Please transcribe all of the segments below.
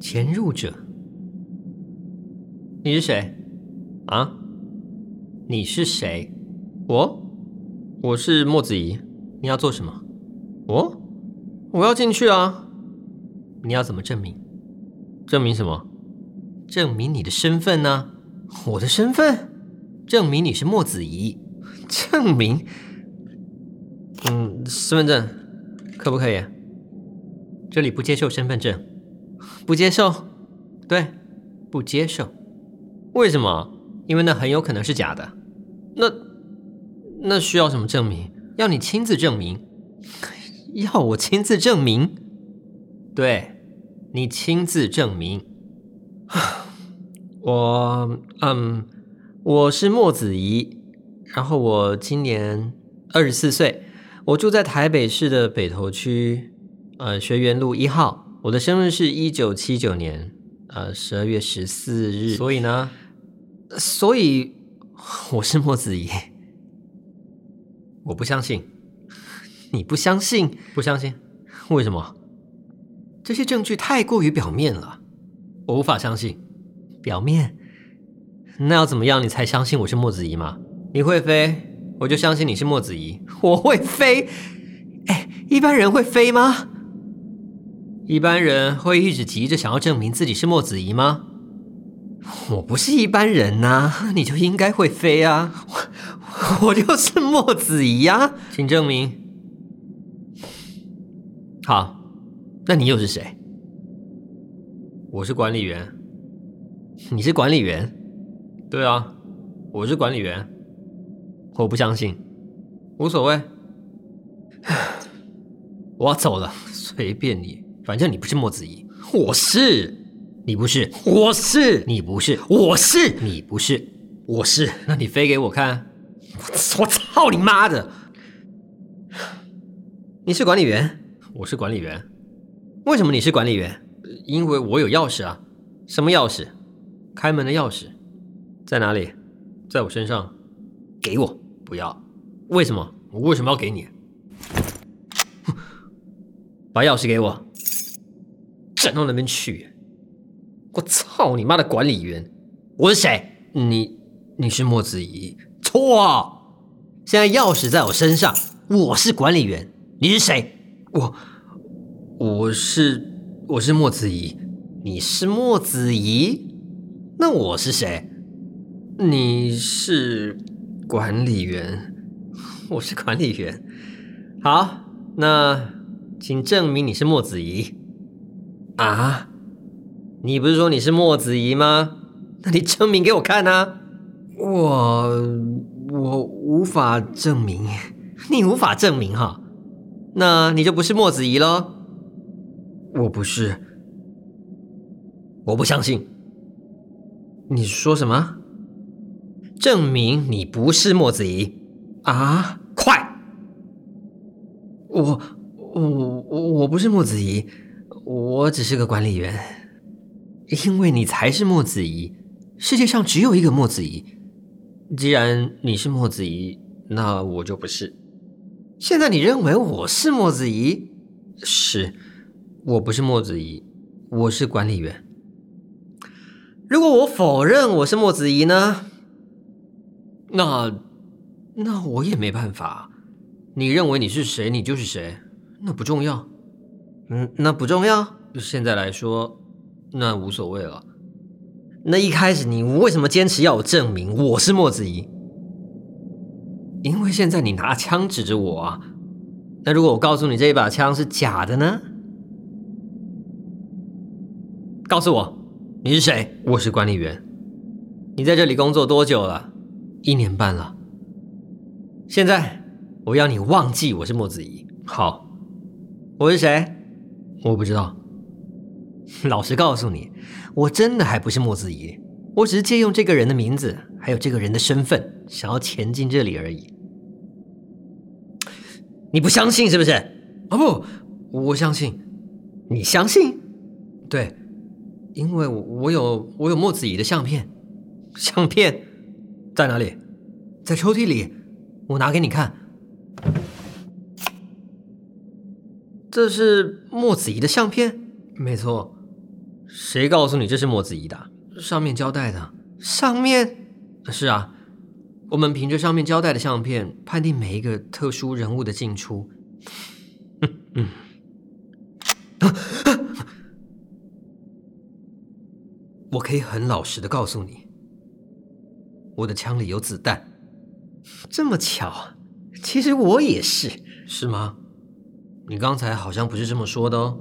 潜入者？你是谁？啊？你是谁？我？我是莫子怡。你要做什么？我？我要进去啊。你要怎么证明？证明什么？证明你的身份呢？我的身份？证明你是莫子怡？证明？嗯，身份证可不可以？这里不接受身份证。不接受？对，不接受。为什么？因为那很有可能是假的。那那需要什么证明？要你亲自证明？要我亲自证明？对，你亲自证明。我嗯，我是莫子怡，然后我今年二十四岁，我住在台北市的北投区，呃，学园路一号。我的生日是一九七九年，呃，十二月十四日。所以呢，所以我是莫子怡。我不相信，你不相信？不相信？为什么？这些证据太过于表面了，我无法相信。表面？那要怎么样你才相信我是莫子怡吗？你会飞，我就相信你是莫子怡。我会飞？哎，一般人会飞吗？一般人会一直急着想要证明自己是墨子仪吗？我不是一般人呐、你就应该会飞啊！我，我就是墨子仪呀，请证明。好，那你又是谁？我是管理员。你是管理员？对啊，我是管理员。我不相信，无所谓。我要走了，随便你。反正你不是莫子怡，我是，你不是，我是，你不是，我是，你不是，我是。那你飞给我看，我操你妈的！你是管理员，我是管理员。为什么你是管理员？因为我有钥匙啊。什么钥匙？开门的钥匙。在哪里？在我身上。给我。不要。为什么？我为什么要给你？把钥匙给我。转到那边去！我操你妈的管理员！我是谁？你你是莫子怡？错！现在钥匙在我身上，我是管理员。你是谁？我我是我是莫子怡。你是莫子怡？那我是谁？你是管理员。我是管理员。好，那请证明你是莫子怡。啊！你不是说你是墨子怡吗？那你证明给我看啊！我我无法证明，你无法证明哈？那你就不是墨子怡喽？我不是，我不相信。你说什么？证明你不是墨子怡啊！快！我我我我不是墨子仪。我只是个管理员，因为你才是墨子怡。世界上只有一个墨子怡。既然你是墨子怡，那我就不是。现在你认为我是墨子怡？是，我不是墨子怡，我是管理员。如果我否认我是墨子怡呢？那那我也没办法。你认为你是谁，你就是谁，那不重要。嗯，那不重要。现在来说，那无所谓了。那一开始你为什么坚持要我证明我是莫子怡？因为现在你拿枪指着我啊。那如果我告诉你这一把枪是假的呢？告诉我你是谁？我是管理员。你在这里工作多久了？一年半了。现在我要你忘记我是莫子怡。好，我是谁？我不知道，老实告诉你，我真的还不是莫子怡，我只是借用这个人的名字，还有这个人的身份，想要潜进这里而已。你不相信是不是？啊不，我相信。你相信？对，因为我有我有莫子怡的相片，相片在哪里？在抽屉里，我拿给你看。这是墨子怡的相片，没错，谁告诉你这是墨子怡的？上面交代的。上面？是啊，我们凭着上面交代的相片，判定每一个特殊人物的进出。嗯嗯。我可以很老实的告诉你，我的枪里有子弹。这么巧，其实我也是，是吗？你刚才好像不是这么说的哦。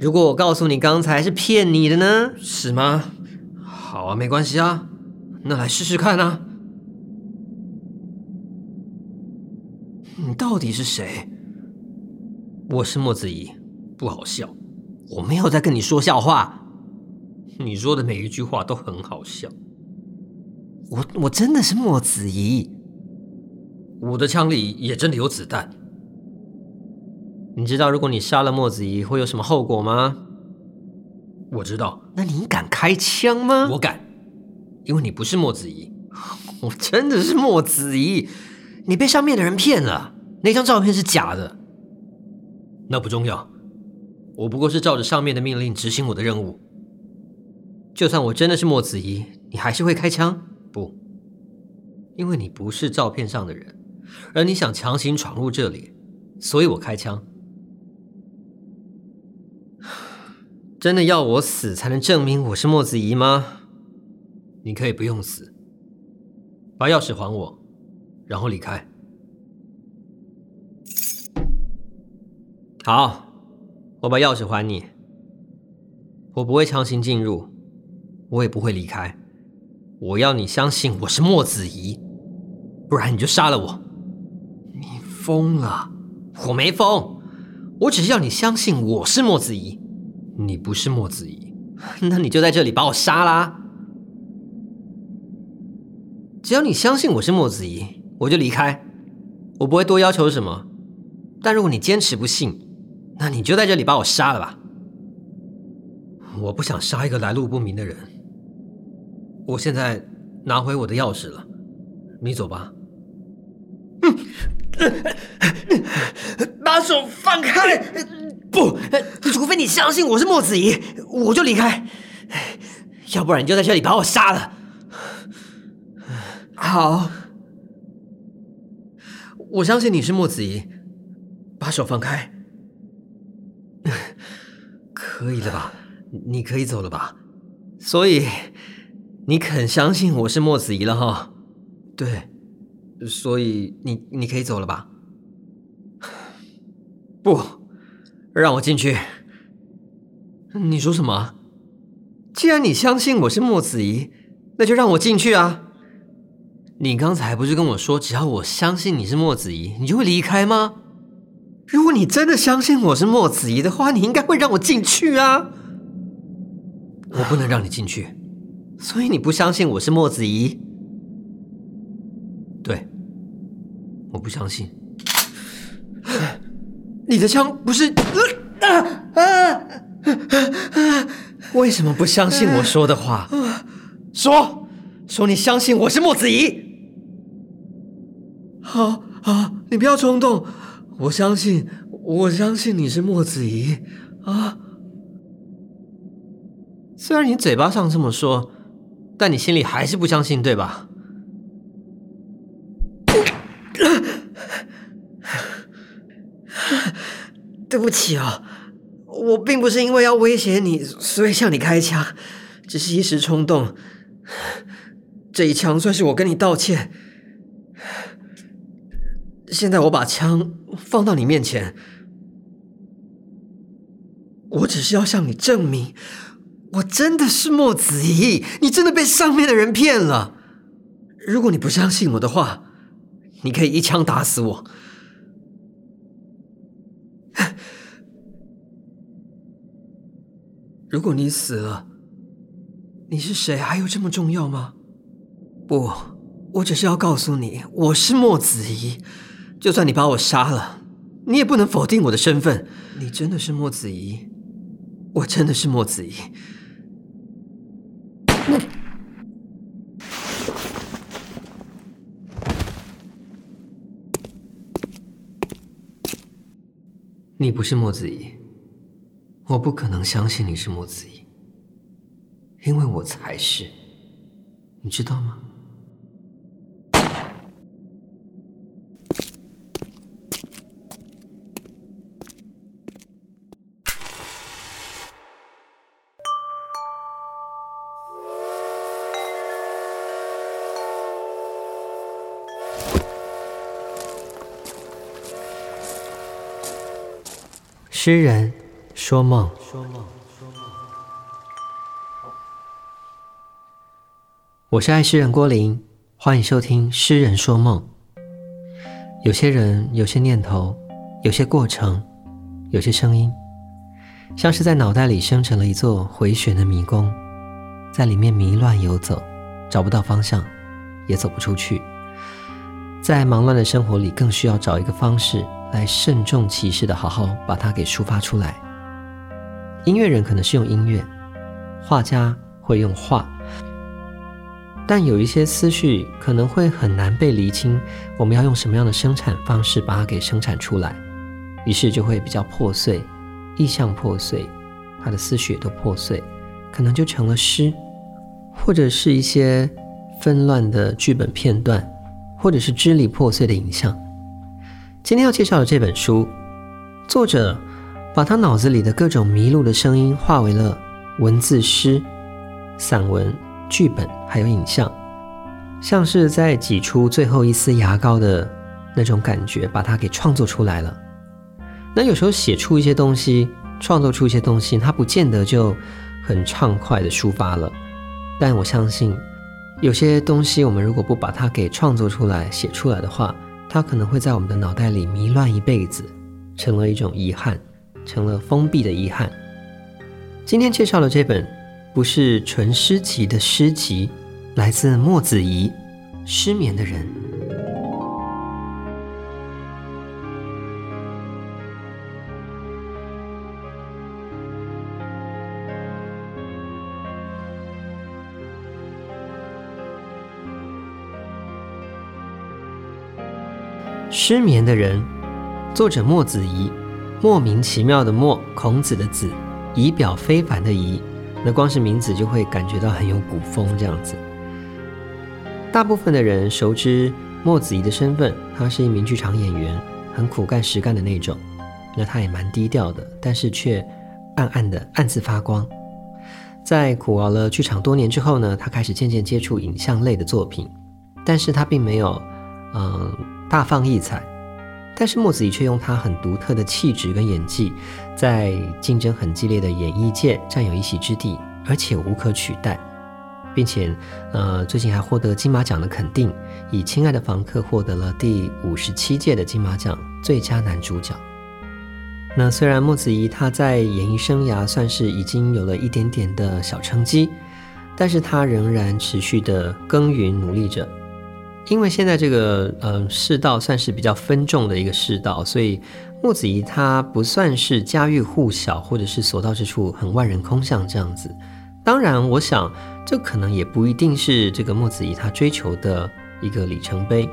如果我告诉你刚才是骗你的呢？是吗？好啊，没关系啊，那来试试看啊。你到底是谁？我是莫子怡，不好笑，我没有在跟你说笑话。你说的每一句话都很好笑。我我真的是莫子怡，我的枪里也真的有子弹。你知道如果你杀了墨子怡会有什么后果吗？我知道。那你敢开枪吗？我敢，因为你不是墨子怡。我真的是墨子怡，你被上面的人骗了，那张照片是假的。那不重要，我不过是照着上面的命令执行我的任务。就算我真的是墨子怡，你还是会开枪？不，因为你不是照片上的人，而你想强行闯入这里，所以我开枪。真的要我死才能证明我是莫子怡吗？你可以不用死，把钥匙还我，然后离开。好，我把钥匙还你。我不会强行进入。我也不会离开。我要你相信我是莫子怡，不然你就杀了我。你疯了？我没疯，我只是要你相信我是莫子怡。你不是莫子怡，那你就在这里把我杀啦。只要你相信我是莫子怡，我就离开。我不会多要求什么。但如果你坚持不信，那你就在这里把我杀了吧。我不想杀一个来路不明的人。我现在拿回我的钥匙了，你走吧。嗯，把手放开！不，除非你相信我是莫子怡，我就离开；要不然你就在这里把我杀了。好，我相信你是莫子怡，把手放开。可以了吧？你可以走了吧？所以。你肯相信我是莫子怡了哈？对，所以你你可以走了吧？不，让我进去。你说什么？既然你相信我是莫子怡，那就让我进去啊！你刚才不是跟我说，只要我相信你是莫子怡，你就会离开吗？如果你真的相信我是莫子怡的话，你应该会让我进去啊！我不能让你进去。所以你不相信我是莫子怡？对，我不相信。你的枪不是？啊啊啊！为什么不相信我说的话？说，说你相信我是莫子怡。好，好，你不要冲动。我相信，我相信你是莫子怡啊。虽然你嘴巴上这么说。但你心里还是不相信，对吧？对不起啊，我并不是因为要威胁你，所以向你开枪，只是一时冲动。这一枪算是我跟你道歉。现在我把枪放到你面前，我只是要向你证明。我真的是莫子怡，你真的被上面的人骗了。如果你不相信我的话，你可以一枪打死我。如果你死了，你是谁还有这么重要吗？不，我只是要告诉你，我是莫子怡。就算你把我杀了，你也不能否定我的身份。你真的是莫子怡，我真的是莫子怡。你不是莫子怡，我不可能相信你是木子怡。因为我才是，你知道吗？诗人说梦。说梦说梦我是爱诗人郭林，欢迎收听《诗人说梦》。有些人，有些念头，有些过程，有些声音，像是在脑袋里生成了一座回旋的迷宫，在里面迷乱游走，找不到方向，也走不出去。在忙乱的生活里，更需要找一个方式来慎重其事的好好把它给抒发出来。音乐人可能是用音乐，画家会用画。但有一些思绪可能会很难被厘清，我们要用什么样的生产方式把它给生产出来，于是就会比较破碎，意象破碎，他的思绪也都破碎，可能就成了诗，或者是一些纷乱的剧本片段，或者是支离破碎的影像。今天要介绍的这本书，作者把他脑子里的各种迷路的声音化为了文字诗、散文。剧本还有影像，像是在挤出最后一丝牙膏的那种感觉，把它给创作出来了。那有时候写出一些东西，创作出一些东西，它不见得就很畅快的抒发了。但我相信，有些东西我们如果不把它给创作出来、写出来的话，它可能会在我们的脑袋里迷乱一辈子，成了一种遗憾，成了封闭的遗憾。今天介绍的这本。不是纯诗集的诗集，来自莫子怡，《失眠的人》。失眠的人，作者莫子怡，莫名其妙的莫，孔子的子，仪表非凡的仪。那光是名字就会感觉到很有古风这样子。大部分的人熟知莫子仪的身份，他是一名剧场演员，很苦干实干的那种。那他也蛮低调的，但是却暗暗的暗自发光。在苦熬了剧场多年之后呢，他开始渐渐接触影像类的作品，但是他并没有嗯大放异彩。但是莫子怡却用他很独特的气质跟演技，在竞争很激烈的演艺界占有一席之地，而且无可取代，并且，呃，最近还获得金马奖的肯定，以《亲爱的房客》获得了第五十七届的金马奖最佳男主角。那虽然莫子怡他在演艺生涯算是已经有了一点点的小成绩，但是他仍然持续的耕耘努力着。因为现在这个呃世道算是比较分众的一个世道，所以木子怡她不算是家喻户晓，或者是所到之处很万人空巷这样子。当然，我想这可能也不一定是这个木子怡她追求的一个里程碑。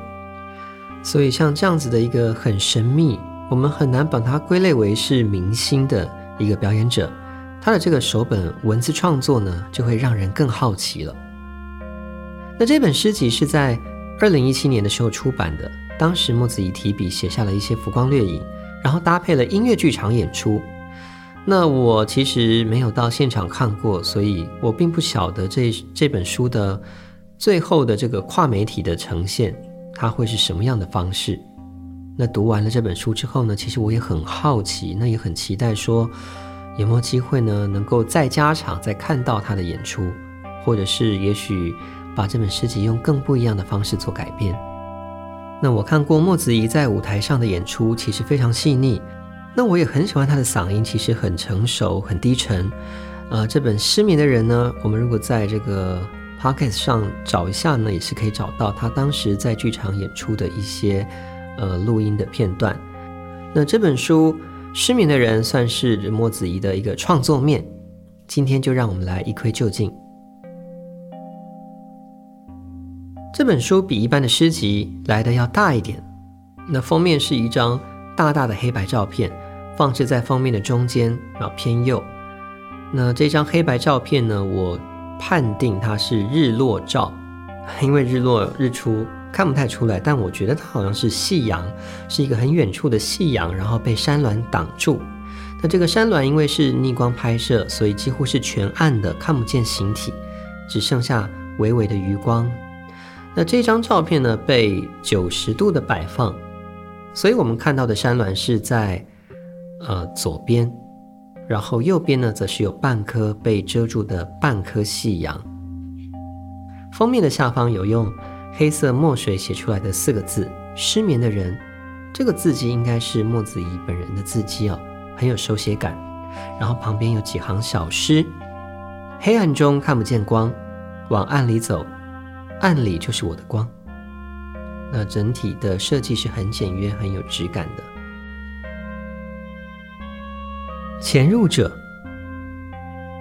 所以像这样子的一个很神秘，我们很难把它归类为是明星的一个表演者，他的这个手本文字创作呢，就会让人更好奇了。那这本诗集是在。二零一七年的时候出版的，当时莫子怡提笔写下了一些浮光掠影，然后搭配了音乐剧场演出。那我其实没有到现场看过，所以我并不晓得这这本书的最后的这个跨媒体的呈现，它会是什么样的方式。那读完了这本书之后呢，其实我也很好奇，那也很期待说有没有机会呢，能够再加场再看到他的演出，或者是也许。把这本诗集用更不一样的方式做改编。那我看过莫子仪在舞台上的演出，其实非常细腻。那我也很喜欢他的嗓音，其实很成熟、很低沉。呃，这本《失眠的人》呢，我们如果在这个 Podcast 上找一下呢，也是可以找到他当时在剧场演出的一些呃录音的片段。那这本书《失眠的人》算是莫子仪的一个创作面。今天就让我们来一窥究竟。这本书比一般的诗集来的要大一点，那封面是一张大大的黑白照片，放置在封面的中间，然后偏右。那这张黑白照片呢，我判定它是日落照，因为日落日出看不太出来，但我觉得它好像是夕阳，是一个很远处的夕阳，然后被山峦挡住。那这个山峦因为是逆光拍摄，所以几乎是全暗的，看不见形体，只剩下微微的余光。那这张照片呢，被九十度的摆放，所以我们看到的山峦是在呃左边，然后右边呢，则是有半颗被遮住的半颗夕阳。封面的下方有用黑色墨水写出来的四个字“失眠的人”，这个字迹应该是莫子怡本人的字迹哦。很有手写感，然后旁边有几行小诗：黑暗中看不见光，往暗里走，暗里就是我的光。那整体的设计是很简约、很有质感的。潜入者，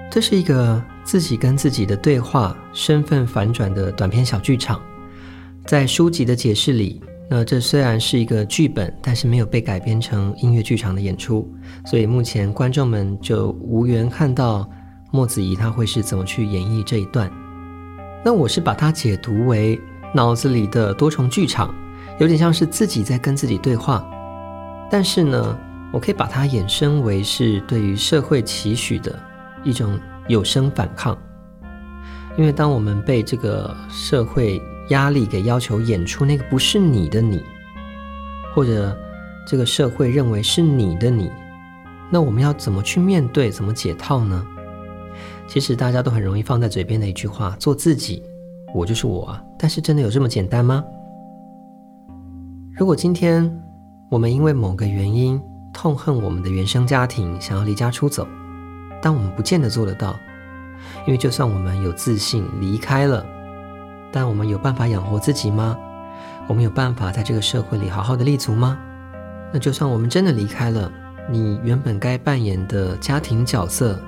这是一个自己跟自己的对话、身份反转的短篇小剧场，在书籍的解释里。那这虽然是一个剧本，但是没有被改编成音乐剧场的演出，所以目前观众们就无缘看到莫子仪他会是怎么去演绎这一段。那我是把它解读为脑子里的多重剧场，有点像是自己在跟自己对话，但是呢，我可以把它衍生为是对于社会期许的一种有声反抗，因为当我们被这个社会压力给要求演出那个不是你的你，或者这个社会认为是你的你，那我们要怎么去面对，怎么解套呢？其实大家都很容易放在嘴边的一句话：做自己，我就是我啊。但是真的有这么简单吗？如果今天我们因为某个原因痛恨我们的原生家庭，想要离家出走，但我们不见得做得到，因为就算我们有自信离开了。但我们有办法养活自己吗？我们有办法在这个社会里好好的立足吗？那就算我们真的离开了，你原本该扮演的家庭角色，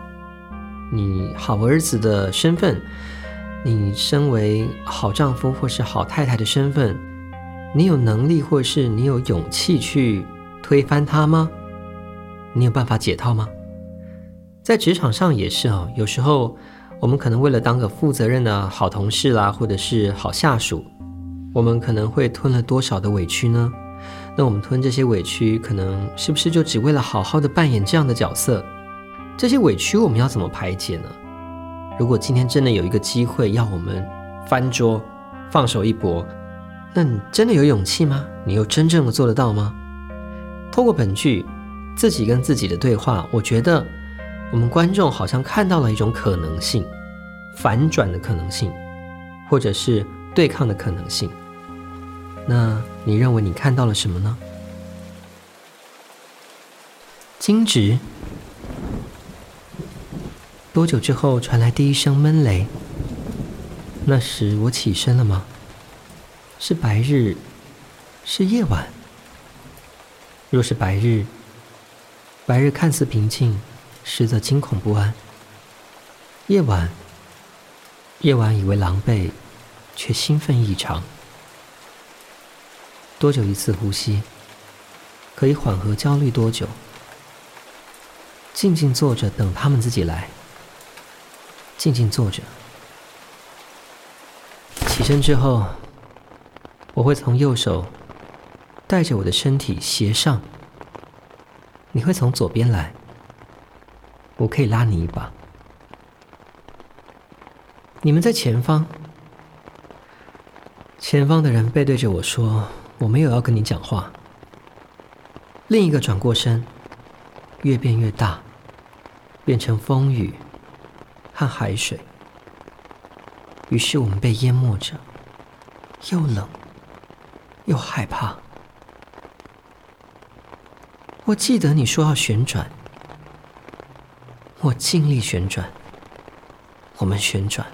你好儿子的身份，你身为好丈夫或是好太太的身份，你有能力或是你有勇气去推翻它吗？你有办法解套吗？在职场上也是啊，有时候。我们可能为了当个负责任的好同事啦，或者是好下属，我们可能会吞了多少的委屈呢？那我们吞这些委屈，可能是不是就只为了好好的扮演这样的角色？这些委屈我们要怎么排解呢？如果今天真的有一个机会要我们翻桌、放手一搏，那你真的有勇气吗？你又真正的做得到吗？透过本剧自己跟自己的对话，我觉得。我们观众好像看到了一种可能性，反转的可能性，或者是对抗的可能性。那你认为你看到了什么呢？惊蛰。多久之后传来第一声闷雷？那时我起身了吗？是白日？是夜晚？若是白日，白日看似平静。实则惊恐不安。夜晚，夜晚以为狼狈，却兴奋异常。多久一次呼吸？可以缓和焦虑多久？静静坐着等他们自己来。静静坐着。起身之后，我会从右手带着我的身体斜上。你会从左边来。我可以拉你一把。你们在前方，前方的人背对着我说：“我没有要跟你讲话。”另一个转过身，越变越大，变成风雨和海水。于是我们被淹没着，又冷又害怕。我记得你说要旋转。我尽力旋转，我们旋转，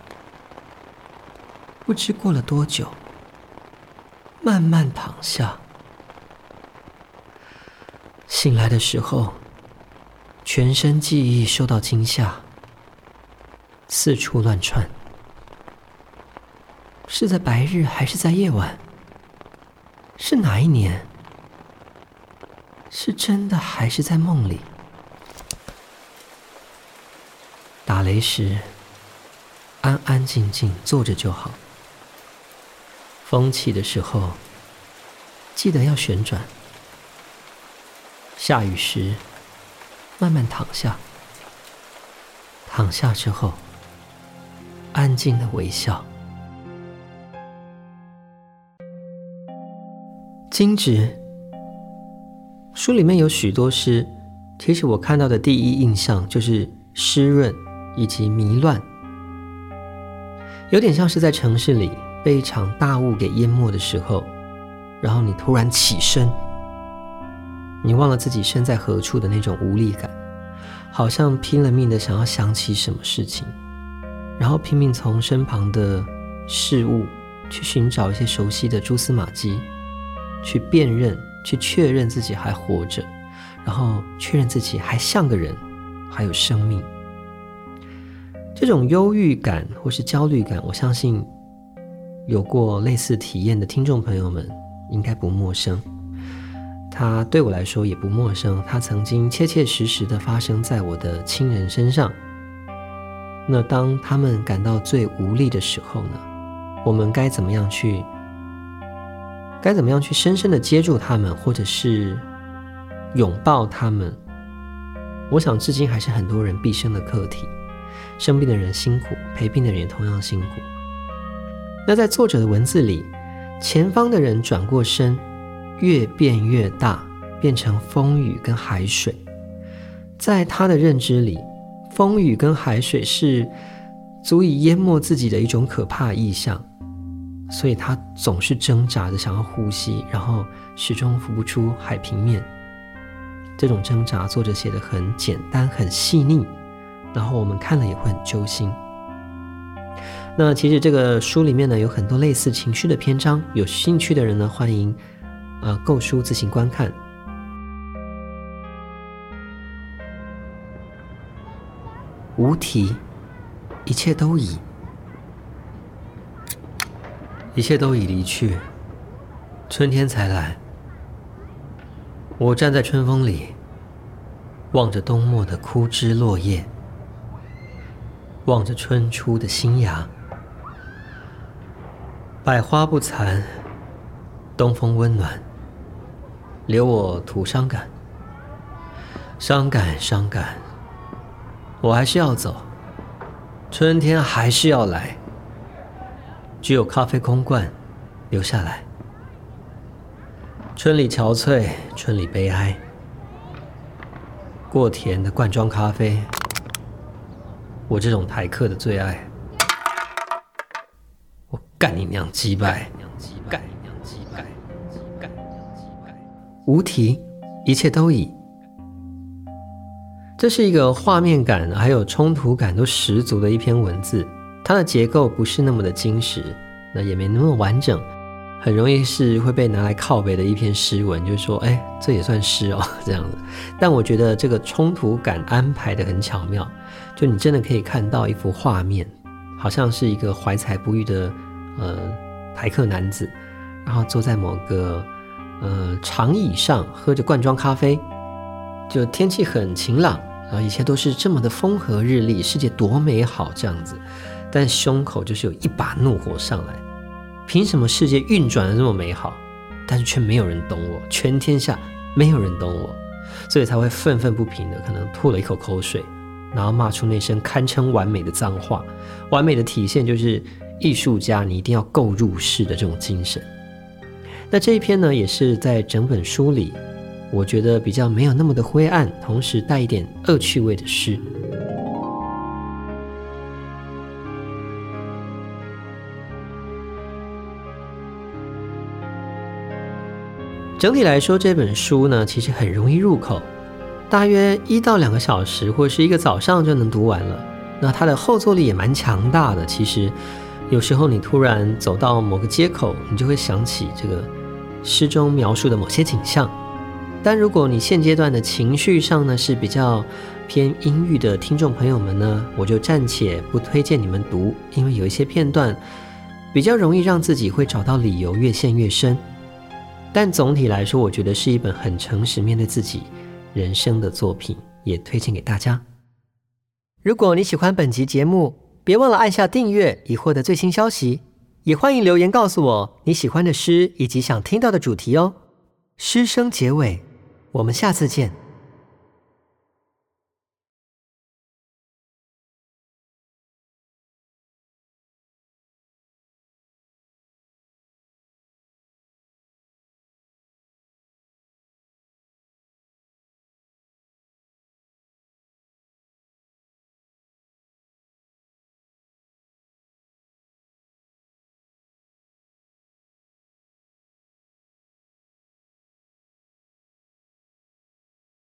不知过了多久，慢慢躺下。醒来的时候，全身记忆受到惊吓，四处乱窜。是在白日还是在夜晚？是哪一年？是真的还是在梦里？打雷时，安安静静坐着就好。风起的时候，记得要旋转；下雨时，慢慢躺下。躺下之后，安静的微笑。金纸书里面有许多诗，其实我看到的第一印象就是湿润以及迷乱，有点像是在城市里被一场大雾给淹没的时候，然后你突然起身，你忘了自己身在何处的那种无力感。好像拼了命的想要想起什么事情，然后拼命从身旁的事物去寻找一些熟悉的蛛丝马迹，去辨认、去确认自己还活着，然后确认自己还像个人，还有生命。这种忧郁感或是焦虑感，我相信有过类似体验的听众朋友们应该不陌生。它对我来说也不陌生，它曾经切切实实的发生在我的亲人身上。那当他们感到最无力的时候呢？我们该怎么样去？该怎么样去深深的接住他们，或者是拥抱他们？我想至今还是很多人毕生的课题。生病的人辛苦，陪病的人也同样辛苦。那在作者的文字里，前方的人转过身。越变越大，变成风雨跟海水。在他的认知里，风雨跟海水是足以淹没自己的一种可怕意象，所以他总是挣扎着想要呼吸，然后始终浮不出海平面。这种挣扎，作者写的很简单、很细腻，然后我们看了也会很揪心。那其实这个书里面呢，有很多类似情绪的篇章，有兴趣的人呢，欢迎。呃，购书自行观看。无题，一切都已，一切都已离去，春天才来。我站在春风里，望着冬末的枯枝落叶，望着春初的新芽。百花不残，东风温暖。留我徒伤感，伤感，伤感。我还是要走，春天还是要来。只有咖啡空罐留下来。春里憔悴，春里悲哀。过甜的罐装咖啡，我这种台客的最爱。我干你娘鸡掰！干！无题，一切都已。这是一个画面感还有冲突感都十足的一篇文字，它的结构不是那么的精实，那也没那么完整，很容易是会被拿来靠北的一篇诗文，就是说，哎，这也算诗哦，这样子。但我觉得这个冲突感安排的很巧妙，就你真的可以看到一幅画面，好像是一个怀才不遇的呃台客男子，然后坐在某个。呃，长椅上喝着罐装咖啡，就天气很晴朗，啊一切都是这么的风和日丽，世界多美好这样子。但胸口就是有一把怒火上来，凭什么世界运转的这么美好，但是却没有人懂我，全天下没有人懂我，所以才会愤愤不平的，可能吐了一口口水，然后骂出那声堪称完美的脏话。完美的体现就是艺术家，你一定要够入世的这种精神。那这一篇呢，也是在整本书里，我觉得比较没有那么的灰暗，同时带一点恶趣味的诗。整体来说，这本书呢，其实很容易入口，大约一到两个小时或者是一个早上就能读完了。那它的后坐力也蛮强大的，其实有时候你突然走到某个街口，你就会想起这个。诗中描述的某些景象，但如果你现阶段的情绪上呢，是比较偏阴郁的听众朋友们呢，我就暂且不推荐你们读，因为有一些片段比较容易让自己会找到理由越陷越深。但总体来说，我觉得是一本很诚实面对自己人生的作品，也推荐给大家。如果你喜欢本集节目，别忘了按下订阅，以获得最新消息。也欢迎留言告诉我你喜欢的诗以及想听到的主题哦。诗声结尾，我们下次见。